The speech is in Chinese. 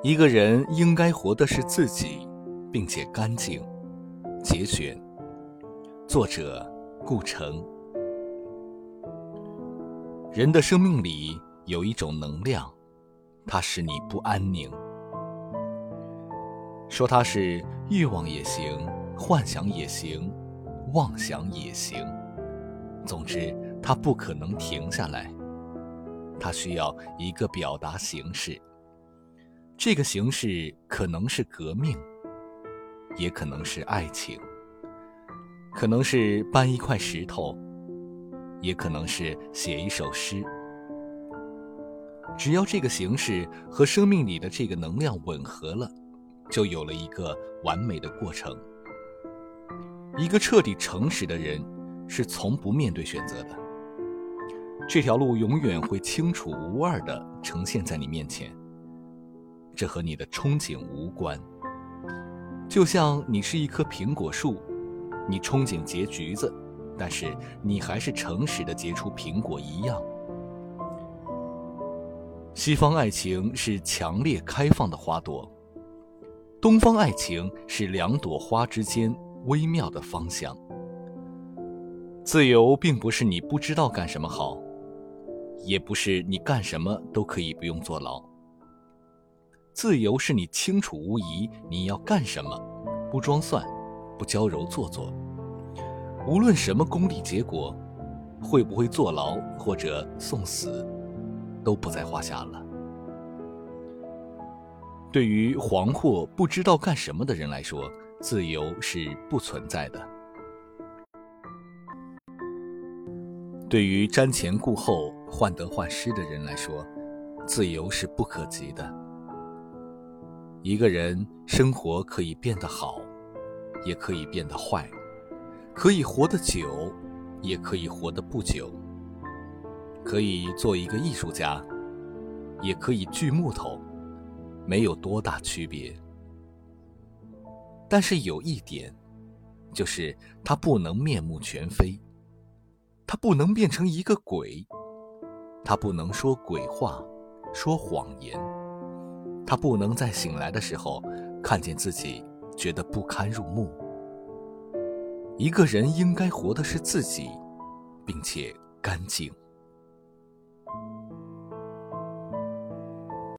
一个人应该活的是自己，并且干净。节选，作者顾城。人的生命里有一种能量，它使你不安宁。说它是欲望也行，幻想也行，妄想也行。总之，它不可能停下来。它需要一个表达形式。这个形式可能是革命，也可能是爱情，可能是搬一块石头，也可能是写一首诗。只要这个形式和生命里的这个能量吻合了，就有了一个完美的过程。一个彻底诚实的人是从不面对选择的，这条路永远会清楚无二地呈现在你面前。这和你的憧憬无关。就像你是一棵苹果树，你憧憬结橘子，但是你还是诚实的结出苹果一样。西方爱情是强烈开放的花朵，东方爱情是两朵花之间微妙的芳香。自由并不是你不知道干什么好，也不是你干什么都可以不用坐牢。自由是你清楚无疑你要干什么，不装蒜，不娇柔做作。无论什么功利结果，会不会坐牢或者送死，都不在话下了。对于惶惑不知道干什么的人来说，自由是不存在的；对于瞻前顾后、患得患失的人来说，自由是不可及的。一个人生活可以变得好，也可以变得坏，可以活得久，也可以活得不久。可以做一个艺术家，也可以锯木头，没有多大区别。但是有一点，就是他不能面目全非，他不能变成一个鬼，他不能说鬼话，说谎言。他不能再醒来的时候，看见自己觉得不堪入目。一个人应该活的是自己，并且干净。